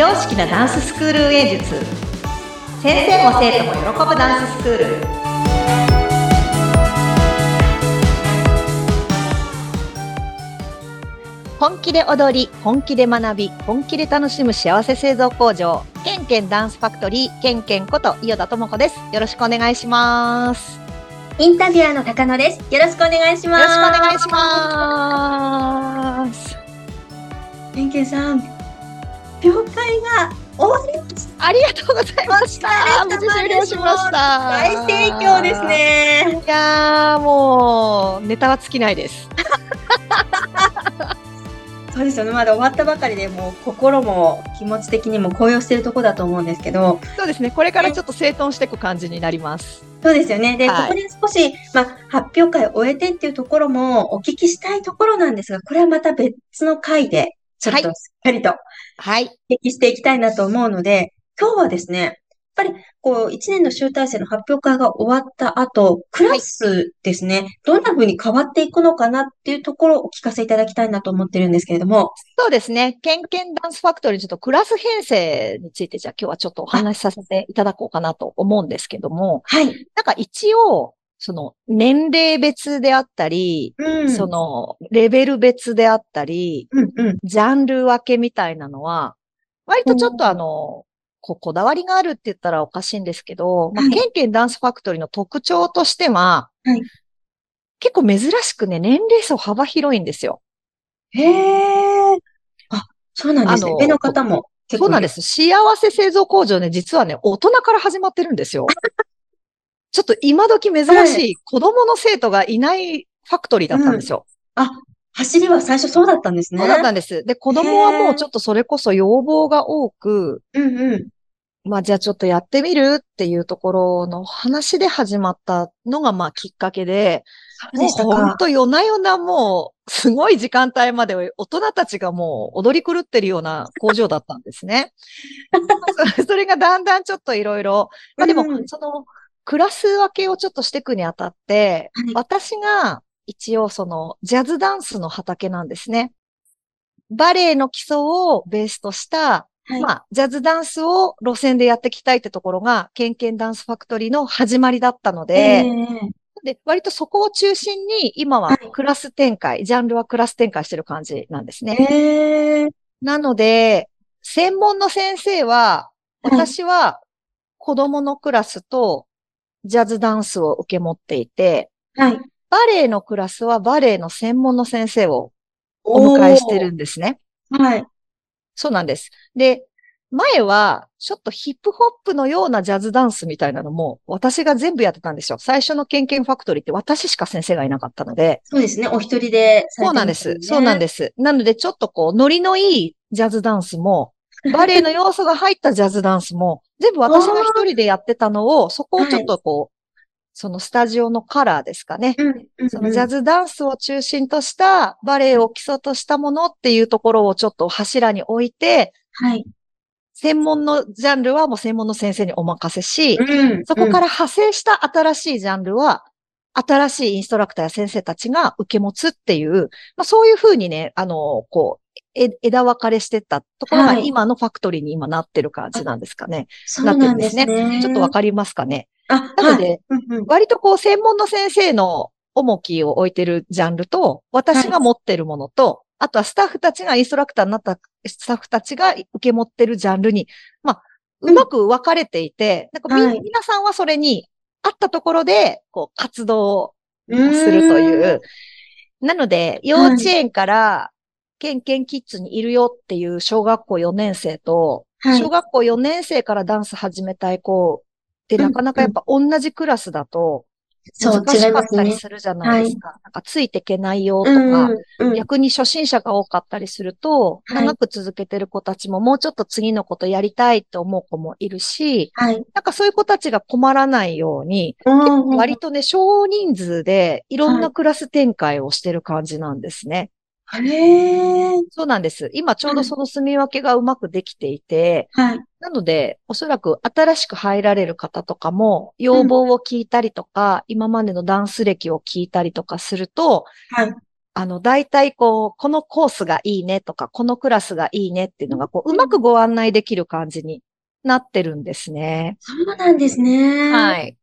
常識なダンススクール運営術。先生も生徒も喜ぶダンススクール。本気で踊り本気で学び本気で楽しむ幸せ製造工場。ケンケンダンスファクトリーケンケンこと伊予田智子です。よろしくお願いします。インタビュアーの高野です。よろしくお願いしよろします。くお願いします。ケンケンさん、了解が終わりました。ありがとうございました無事終了しました大盛況ですね。いやーもうネタは尽きないです そうですよね。まだ終わったばかりで、もう心も気持ち的にも高揚してるところだと思うんですけど、そうですねこれからちょっと整頓していく感じになりますそうですよね。で、はいここで少し、まあ、発表会を終えてっていうところもお聞きしたいところなんですが、これはまた別の回で、ちょっとはしっかりと。はい。お聞きしていきたいなと思うので、今日はですね、やっぱりこう、一年の集大成の発表会が終わった後、クラスですね、どんな風に変わっていくのかなっていうところをお聞かせいただきたいなと思ってるんですけれども、そうですね。ケンケンダンスファクトリーちょっとクラス編成についてじゃあ今日はちょっとお話しさせていただこうかなと思うんですけども、はい。なんか一応、その年齢別であったり、うん。そのレベル別であったり、うんうん。ジャンル分けみたいなのは、割とちょっとあの、ここだわりがあるって言ったらおかしいんですけど、まあ、はいケンケンダンスファクトリーの特徴としては、はい結構珍しくね、年齢層幅広いんですよ。へえ。あ、そうなんですね。上の方も。そうなんです。幸せ製造工場ね、実はね、大人から始まってるんですよ。ちょっと今時珍しい子供の生徒がいないファクトリーだったんですよ。走りは最初そうだったんですね。そうだったんです。で、子供はもうちょっとそれこそ要望が多く、うんうん。まあじゃあちょっとやってみるっていうところの話で始まったのがまあきっかけで、そうもうでしたか。ほんと夜な夜なもうすごい時間帯まで大人たちがもう踊り狂ってるような工場だったんですね。そ それがだんだんちょっといろいろ、まあでもうんそのクラス分けをちょっとしていくにあたって、はい私が一応そのジャズダンスの畑なんですね。バレエの基礎をベースとしたはい。まあ、ジャズダンスを路線でやっていきたいってところが、ケンケンダンスファクトリーの始まりだったので、ええで、割とそこを中心に、今ははいクラス展開、ジャンルはクラス展開してる感じなんですね。ええなので、専門の先生は、はい私は子供のクラスとジャズダンスを受け持っていて、はい。バレエのクラスはバレエの専門の先生をお迎えしてるんですね。はい。そうなんです。で、前は、ちょっとヒップホップのようなジャズダンスみたいなのも、私が全部やってたんですよ。最初のケンケンファクトリーって私しか先生がいなかったので。そうですね。お一人でされそうなんで。すそうなんです。なので、ちょっとこう、ノリのいいジャズダンスも、バレエの要素が入ったジャズダンスも、全部私が一人でやってたのを、そこをちょっとこう、そのスタジオのカラーですかね。うんうんうん。そのジャズダンスを中心としたバレエを基礎としたものっていうところをちょっと柱に置いて、はい。専門のジャンルはもう専門の先生にお任せし、うん。そこからら派生した新しいジャンルは、新しいインストラクターや先生たちが受け持つっていう、まあそういうふうにね、あの、こう、え枝分かれしてったところがはい今のファクトリーに今なってる感じなんですかね。そうなんですなってるんね。ちょっとわかりますかね。あ、なので、はいうんうん割とこう専門の先生の重きを置いてるジャンルと、私が持ってるものと、あとはスタッフたちがインストラクターになったスタッフたちが受け持ってるジャンルに、まあ、うまく分かれていて、なんかみ、はい皆さんはそれに合ったところで、こう、活動をするという。なので、幼稚園から、ケンケンキッズにいるよっていう小学校4年生と、はい小学校4年生からダンス始めたい子ってなかなかやっぱ同じクラスだとそう、難しかったりすね。するじゃないですか。なんかついていけないよとうか、んうん。逆に初心者が多かったりすると、はい長く続けてる子たちももうちょっと次のことやりたいって思う子もいるし、はい。なんかそういう子たちが困らないように、うん割とね、少人数でいろんなクラス展開をしてる感じなんですね。へえ。そうなんです。今ちょうどその住み分けがうまくできていて、はい。なので、おそらく新しく入られる方とかも、要望を聞いたりとか、今までのダンス歴を聞いたりとかすると、はい。あの、大体こう、このコースがいいねとか、このクラスがいいねっていうのが、こう、うまくご案内できる感じになってるんですね。そうなんですね。はい。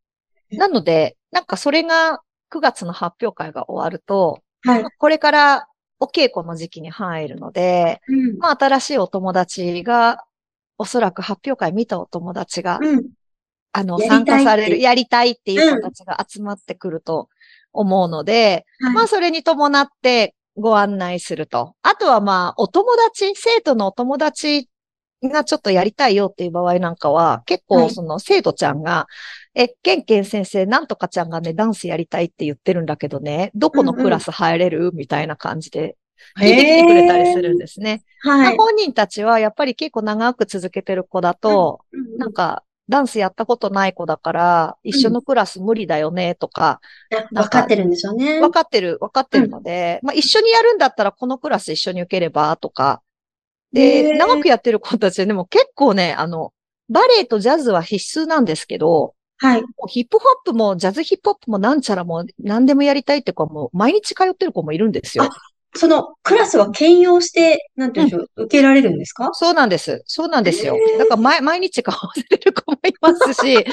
なので、なんかそれが9月の発表会が終わると、はい。これからお稽古の時期に入るので、うん。まあ新しいお友達が、おそらく発表会見たお友達が、うん。あの、参加される、やりたいっていう子たちが集まってくると思うので、はいまあそれに伴ってご案内すると。あとはまあお友達、生徒のお友達がちょっとやりたいよっていう場合なんかは、結はい構その生徒ちゃんが、え、ケンケン先生、なんとかちゃんがね、ダンスやりたいって言ってるんだけどね、どこのクラス入れる？みたいな感じで聞いてきてくれたりするんですね。はい。本人たちはやっぱり結構長く続けてる子だと、うんなんか、ダンスやったことない子だから、一緒のクラス無理だよね、とか、あ分かってるんでしょうね。分かってる、分かってるので、まあ一緒にやるんだったらこのクラス一緒に受ければ、とか。で、長くやってる子たちでも結構ね、あの、バレエとジャズは必須なんですけど、はい。もうヒップホップもジャズヒップホップもなんちゃらも何でもやりたいって子はもう毎日通ってる子もいるんですよあ。そのクラスは兼用して、なんていうんでしょう、受けられるんですか？そうなんです。そうなんですよだから毎毎日顔合わせてる子もいますし、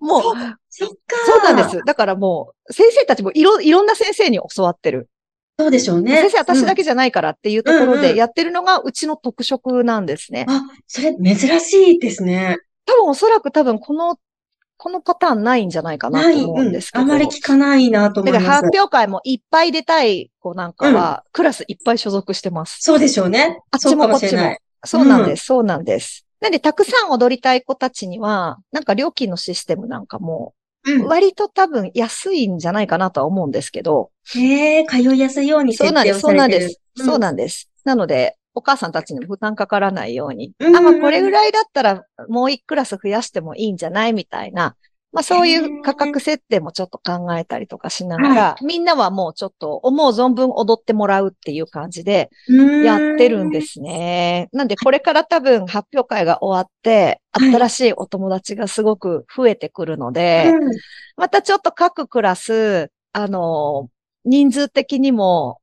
もう、そっか。そうなんで。す。だからもう、先生たちもいろ、いろんな先生に教わってる。そうでしょうね。先生私だけ。けじゃないからっていうところうんうんでやってるのがうちの特色なんですね。あ、それ珍しいですね。多分おそらく多分この、このパターンないんじゃないかなと思うんですけど。あまり聞かないなと思いますだから発。表会もいっぱい出たい子なんかは、クラスいっぱい所属してます。そうでしょうね。あっちもこっちも。そうなんです、そうなんです。なんで、たくさん踊りたい子たちには、なんか料金のシステムなんかも、うん。割と多分安いんじゃないかなとは思うんですけど、へえ、通いやすいように設定をそうなんです、そうなんです。なんです。なので、お母さんたちにも負担かからないように。うんうんあ、まあこれぐらいだったらもう一クラス増やしてもいいんじゃないみたいな。まあそういう価格設定もちょっと考えたりとかしながら、みんなはもうちょっと思う存分踊ってもらうっていう感じでうん。やってるんですね。なんでこれから多分発表会が終わって、はい。新しいお友達がすごく増えてくるので、うん。またちょっと各クラス、あの、人数的にも、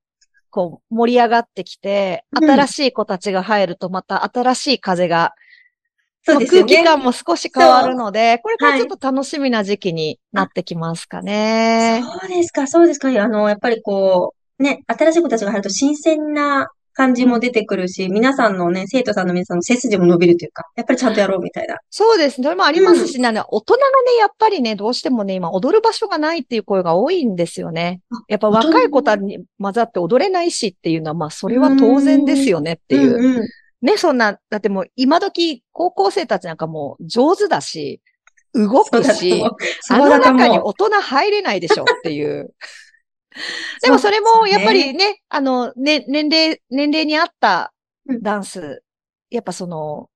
こう、盛り上がってきて、うん。新しい子たちが入ると、また新しい風が、そうですよね。空気感も少し変わるので、これからちょっと楽しみな時期になってきますかね。そうですか、そうですか。あの、やっぱりこう、ね、新しい子たちが入ると新鮮な感じも出てくるし、皆さんのね、生徒さんの皆さんの背筋も伸びるというか、やっぱりちゃんとやろうみたいな。そうですね。それもありますし、なんで大人がね、やっぱりね、どうしてもね、今踊る場所がないっていう声が多いんですよねあ。やっぱ若い子たちに混ざって踊れないしっていうのは、まあ、それは当然ですよねっていう。うんうん。ね、そんな、だってもう今時高校生たちなんかもう上手だし、動くし。あの中に大人入れないでしょっていう。でもそれもやっぱりね、あの、ね、年齢、年齢に合ったうん。ダンス、やっぱその、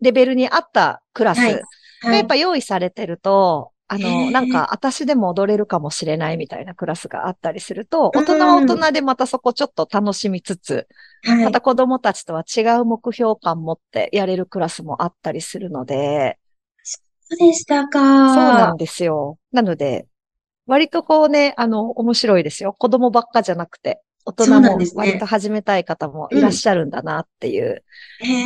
レベルに合ったクラスはい。がはい。やっぱ用意されてると、あへの、ーなんか、私でも踊れるかもしれないみたいなクラスがあったりすると、うん大人は大人でまたそこちょっと楽しみつつ、はいまた子供たちとは違う目標感持ってやれるクラスもあったりするので、そうでしたか。そうなんですよ。なので、割とこうね、あの、面白いですよ。子供ばっかじゃなくて、大人も割と始めたい方もいらっしゃるんだなっていう。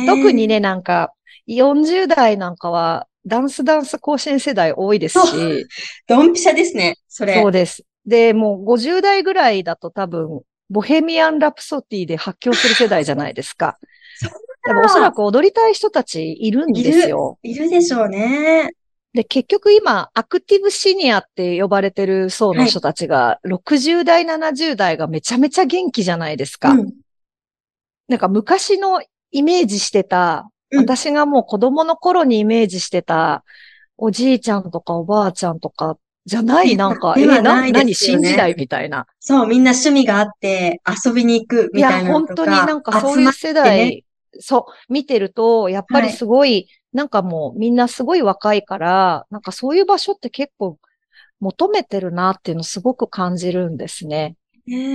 特にね、なんか、40代なんかは、ダンスダンス甲子園世代多いですし、ドンピシャですね、それ。そうです。で、もう50代ぐらいだと多分、ボヘミアン・ラプソディで発狂する世代じゃないですか。そうでもおそらく踊りたい人たちいるんですよ。いるでしょうね。で、結局今、アクティブシニアって呼ばれてる層の人たちが、60代、70代がめちゃめちゃ元気じゃないですか。うん。なんか昔のイメージしてた、うん私がもう子供の頃にイメージしてた、おじいちゃんとかおばあちゃんとか、じゃない、でなんか、でえ、な、はない何、新時代みたいな。そう、みんな趣味があって遊びに行くいや、みたいなの本当。になんかそういう世代、ねそう、見てると、やっぱりはいすごい、なんかもうみんなすごい若いから、なんかそういう場所って結構求めてるなっていうのをすごく感じるんですね。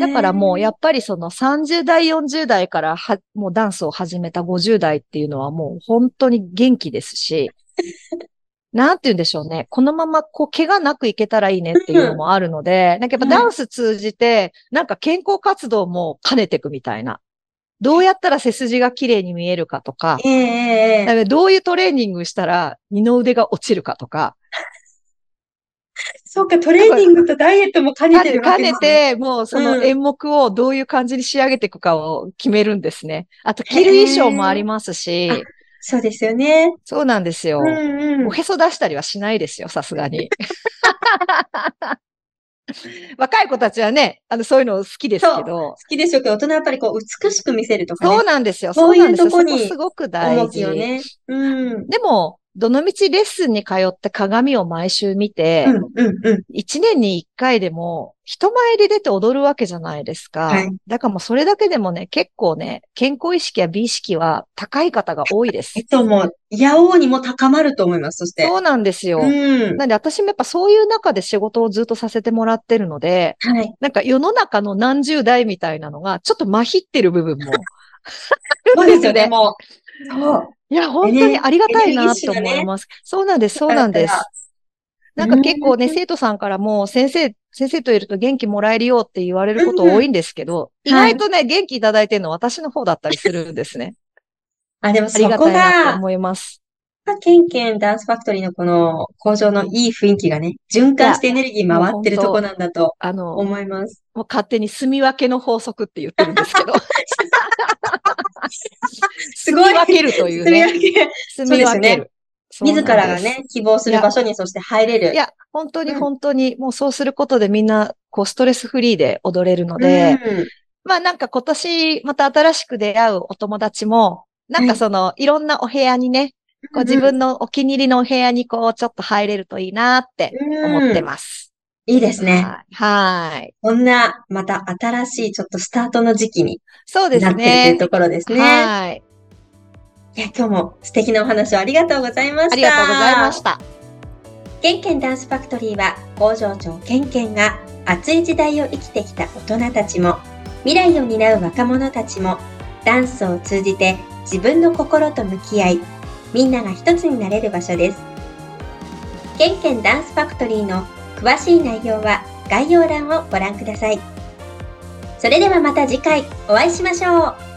だからもうやっっぱりその30代、40代からは、もうダンスを始めた50代っていうのはもう本当に元気ですし、なんて言うんでしょうね。このまま、こう、怪我なくいけたらいいねっていうのもあるので、なんかやっぱダンス通じて、なんか健康活動も兼ねていくみたいな。どうやったら背筋が綺麗に見えるかとか、ええええだからどういうトレーニングしたら二の腕が落ちるかとか、そうか、トレーニングとダイエットも兼ねてるわ兼ねけですね。て、もうそのうん演目をどういう感じに仕上げていくかを決めるんですね。あと、着る衣装もありますし、そうですよね。そうなんですよ。うんうんお。へそ出したりはしないですよ、さすがに。若い子たちはね、あの、そういうの好きですけど好、きでしょうけど、大人はやっぱりこう、美しく見せるとかね。そうなんですよ。そういう。とこにそこすごく大事。重きをね。うん。でも、どのみちレッスンに通って鏡を毎週見て、うん、うん、年に一回でも人前で出て踊るわけじゃないですか。はいだからもうそれだけでもね、結構ね、健康意識や美意識は高い方が多いですえっ。と、もう、やおうにも高まると思います。そして。そうなんですよ。うん。なんで私もやっぱそういう中で仕事をずっとさせてもらってるので、はい。なんか世の中の何十代みたいなのがちょっと麻痺ってる部分も そうですよね、もう。そう。いや、本当にありがたいなと思います。そうなんです、そうなんです。なんか結構ね、うん生徒さんからも、先生、先生といると元気もらえるよって言われること多いんですけど、うん意外とね、元気いただいてるの私の方だったりするんですね。あ、でもありがそこたいなとが、思います。ケンケンダンスファクトリーのこの工場のいい雰囲気がね、循環してエネルギー回ってるとこなんだとあの、も思います。う勝手に住み分けの法則って言ってるんですけど、すごい分けるというね。住み分ける。自らがね、希望する場所にそして入れる。いや、本当にうん本当に、もうそうすることでみんな、こう、ストレスフリーで踊れるので、うんまあなんか今年また新しく出会うお友達も、なんかその、いろんなお部屋にね、こう自分のお気に入りのお部屋にこうちょっと入れるといいなって思ってます。いいですね。はい。はい。こんな、また新しいちょっとスタートの時期にそうですなっていうね。ところですね。はい。いや、今日も素敵なお話をありがとうございました。ありがとうございました。ケンケンダンスファクトリーは工場長ケンケンが熱い時代を生きてきた大人たちも未来を担う若者たちもダンスを通じて自分の心と向き合いみんなが一つになれる場所です。ケンケンダンスファクトリーの詳しい内容は概要欄をご覧ください。それではまた次回お会いしましょう。